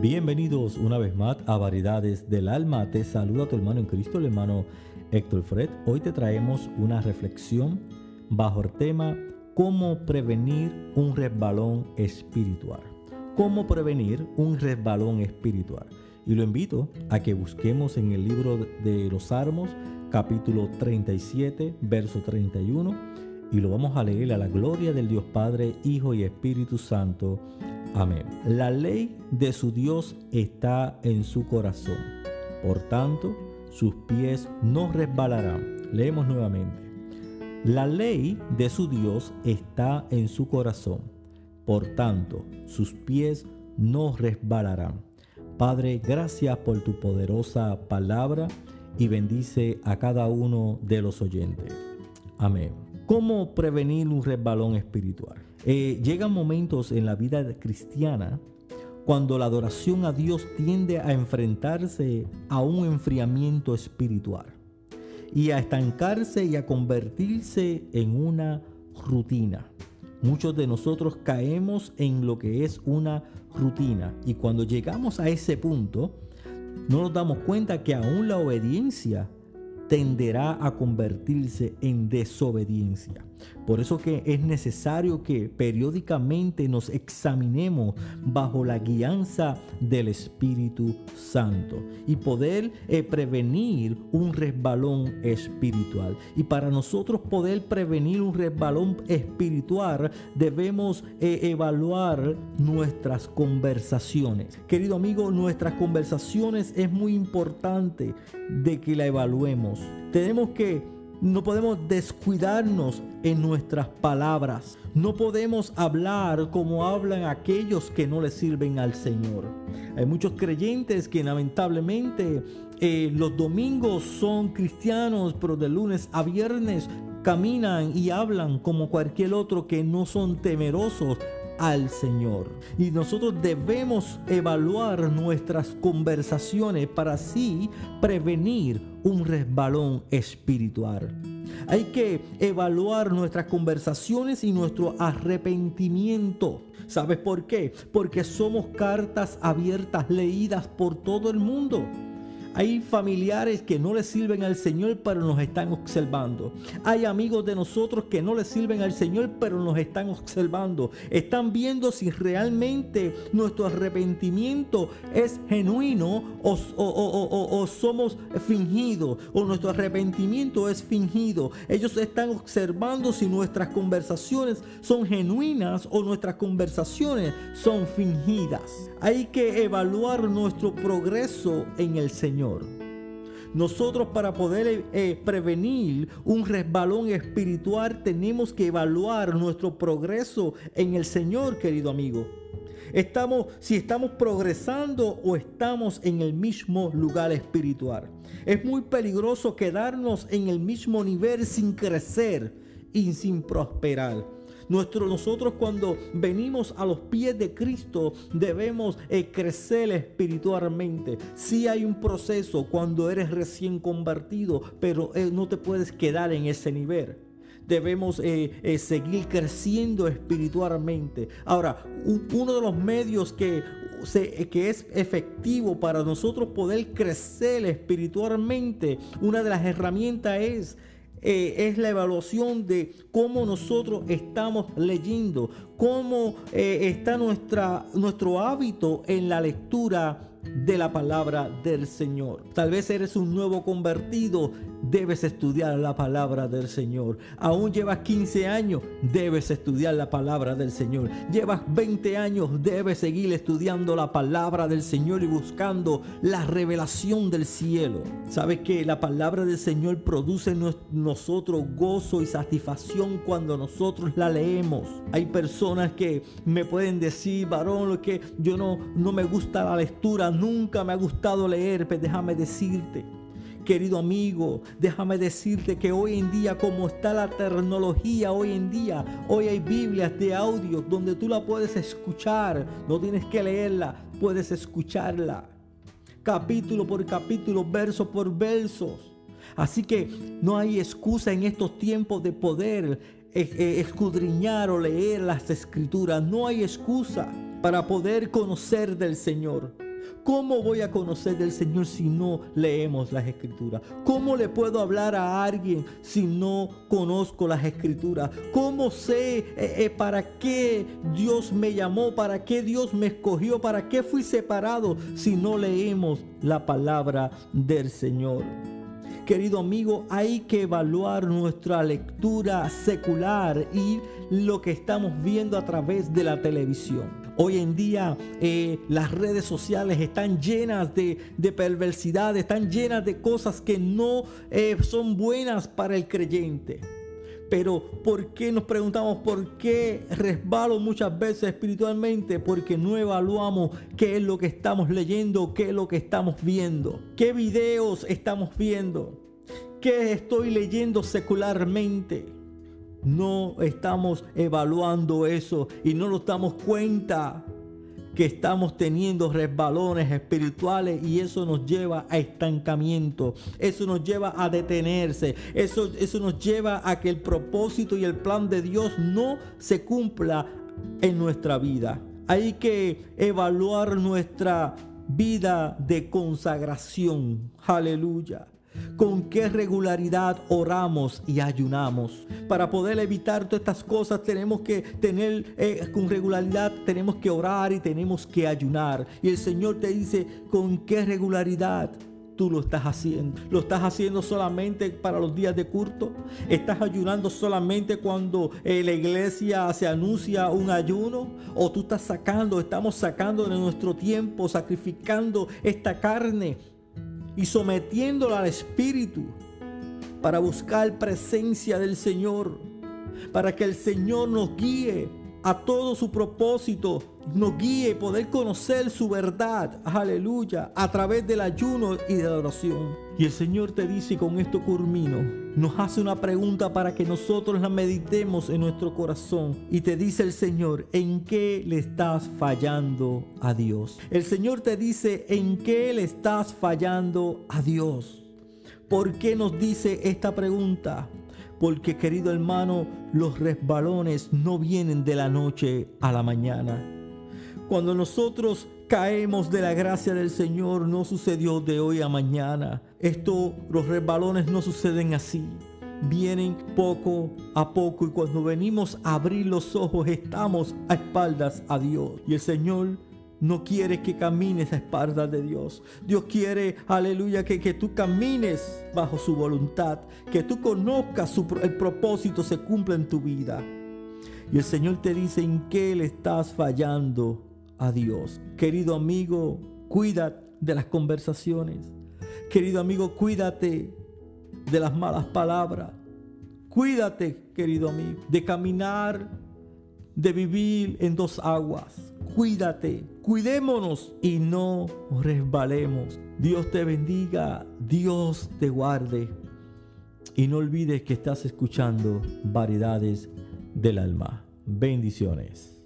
Bienvenidos una vez más a Variedades del Alma. Te saluda tu hermano en Cristo, el hermano Héctor Fred. Hoy te traemos una reflexión bajo el tema cómo prevenir un resbalón espiritual. Cómo prevenir un resbalón espiritual. Y lo invito a que busquemos en el libro de los Salmos, capítulo 37, verso 31, y lo vamos a leer a la gloria del Dios Padre, Hijo y Espíritu Santo. Amén. La ley de su Dios está en su corazón. Por tanto, sus pies no resbalarán. Leemos nuevamente. La ley de su Dios está en su corazón. Por tanto, sus pies no resbalarán. Padre, gracias por tu poderosa palabra y bendice a cada uno de los oyentes. Amén. ¿Cómo prevenir un resbalón espiritual? Eh, llegan momentos en la vida cristiana cuando la adoración a Dios tiende a enfrentarse a un enfriamiento espiritual y a estancarse y a convertirse en una rutina. Muchos de nosotros caemos en lo que es una rutina y cuando llegamos a ese punto no nos damos cuenta que aún la obediencia tenderá a convertirse en desobediencia. Por eso que es necesario que periódicamente nos examinemos bajo la guianza del Espíritu Santo y poder eh, prevenir un resbalón espiritual. Y para nosotros poder prevenir un resbalón espiritual debemos eh, evaluar nuestras conversaciones. Querido amigo, nuestras conversaciones es muy importante de que la evaluemos. Tenemos que no podemos descuidarnos en nuestras palabras. No podemos hablar como hablan aquellos que no le sirven al Señor. Hay muchos creyentes que lamentablemente eh, los domingos son cristianos, pero de lunes a viernes caminan y hablan como cualquier otro que no son temerosos al Señor. Y nosotros debemos evaluar nuestras conversaciones para así prevenir un resbalón espiritual. Hay que evaluar nuestras conversaciones y nuestro arrepentimiento. ¿Sabes por qué? Porque somos cartas abiertas leídas por todo el mundo. Hay familiares que no le sirven al Señor, pero nos están observando. Hay amigos de nosotros que no le sirven al Señor, pero nos están observando. Están viendo si realmente nuestro arrepentimiento es genuino o, o somos fingidos, o nuestro arrepentimiento es fingido. Ellos están observando si nuestras conversaciones son genuinas o nuestras conversaciones son fingidas. Hay que evaluar nuestro progreso en el Señor. Nosotros para poder eh, prevenir un resbalón espiritual tenemos que evaluar nuestro progreso en el Señor, querido amigo. Estamos, si estamos progresando o estamos en el mismo lugar espiritual. Es muy peligroso quedarnos en el mismo nivel sin crecer y sin prosperar nosotros cuando venimos a los pies de Cristo debemos eh, crecer espiritualmente. Si hay un proceso cuando eres recién convertido, pero eh, no te puedes quedar en ese nivel debemos eh, seguir creciendo espiritualmente. Ahora, uno de los medios que, que es efectivo para nosotros poder crecer espiritualmente, una de las herramientas es eh, es la evaluación de cómo nosotros estamos leyendo, cómo eh, está nuestra, nuestro hábito en la lectura de la palabra del Señor. Tal vez eres un nuevo convertido, debes estudiar la palabra del Señor. Aún llevas 15 años, debes estudiar la palabra del Señor. Llevas 20 años, debes seguir estudiando la palabra del Señor y buscando la revelación del cielo. ¿Sabes que la palabra del Señor produce en nosotros gozo y satisfacción cuando nosotros la leemos? Hay personas que me pueden decir, varón, que yo no, no me gusta la lectura, nunca me ha gustado leer, pero déjame decirte Querido amigo, déjame decirte que hoy en día, como está la tecnología, hoy en día, hoy hay Biblias de audio donde tú la puedes escuchar. No tienes que leerla, puedes escucharla. Capítulo por capítulo, verso por versos. Así que no hay excusa en estos tiempos de poder eh, eh, escudriñar o leer las escrituras. No hay excusa para poder conocer del Señor. ¿Cómo voy a conocer del Señor si no leemos las escrituras? ¿Cómo le puedo hablar a alguien si no conozco las escrituras? ¿Cómo sé eh, eh, para qué Dios me llamó? ¿Para qué Dios me escogió? ¿Para qué fui separado si no leemos la palabra del Señor? Querido amigo, hay que evaluar nuestra lectura secular y lo que estamos viendo a través de la televisión. Hoy en día eh, las redes sociales están llenas de, perversidad, están llenas de cosas que no eh, son buenas para el creyente. Pero ¿por qué nos preguntamos por qué resbalo muchas veces espiritualmente? Porque no evaluamos qué es lo que estamos leyendo, qué es lo que estamos viendo, qué videos estamos viendo, qué estoy leyendo secularmente no estamos evaluando eso y no nos damos cuenta que estamos teniendo resbalones espirituales y eso nos lleva a estancamiento, eso nos lleva a detenerse, eso, eso nos lleva a que el propósito y el plan de Dios no se cumpla en nuestra vida. Hay que evaluar nuestra vida de consagración. Aleluya con qué regularidad oramos y ayunamos. Para poder evitar todas estas cosas tenemos que tener eh, con regularidad, tenemos que orar y tenemos que ayunar. Y el Señor te dice con qué regularidad tú lo estás haciendo. ¿Lo estás haciendo solamente para los días de culto? ¿Estás ayunando solamente cuando eh, la iglesia se anuncia un ayuno? ¿O tú estás sacando, estamos sacando de nuestro tiempo, sacrificando esta carne y sometiéndola al Espíritu para buscar presencia del Señor, para que el Señor nos guíe a todo su propósito, nos guíe poder conocer su verdad, aleluya, a través del ayuno y de la oración. Y el Señor te dice, con esto culmino, nos hace una pregunta para que nosotros la meditemos en nuestro corazón. Y te dice el Señor, ¿en qué le estás fallando a Dios? El Señor te dice, ¿en qué le estás fallando a Dios? ¿Por qué nos dice esta pregunta? Porque querido hermano, los resbalones no vienen de la noche a la mañana. Cuando nosotros caemos de la gracia del Señor, no sucedió de hoy a mañana. Esto, los resbalones no suceden así. Vienen poco a poco y cuando venimos a abrir los ojos estamos a espaldas a Dios. Y el Señor no quiere que camines a espaldas de Dios. Dios quiere, aleluya, que, que tú camines bajo su voluntad, que tú conozcas el propósito se cumpla en tu vida. Y el Señor te dice en qué le estás fallando a Dios. Querido amigo, cuida de las conversaciones. Querido amigo, cuídate de las malas palabras. Cuídate, querido amigo, de caminar, de vivir en dos aguas cuídate, cuidémonos y no resbalemos. Dios te bendiga, Dios te guarde. Y no olvides que estás escuchando Variedades del Alma. Bendiciones.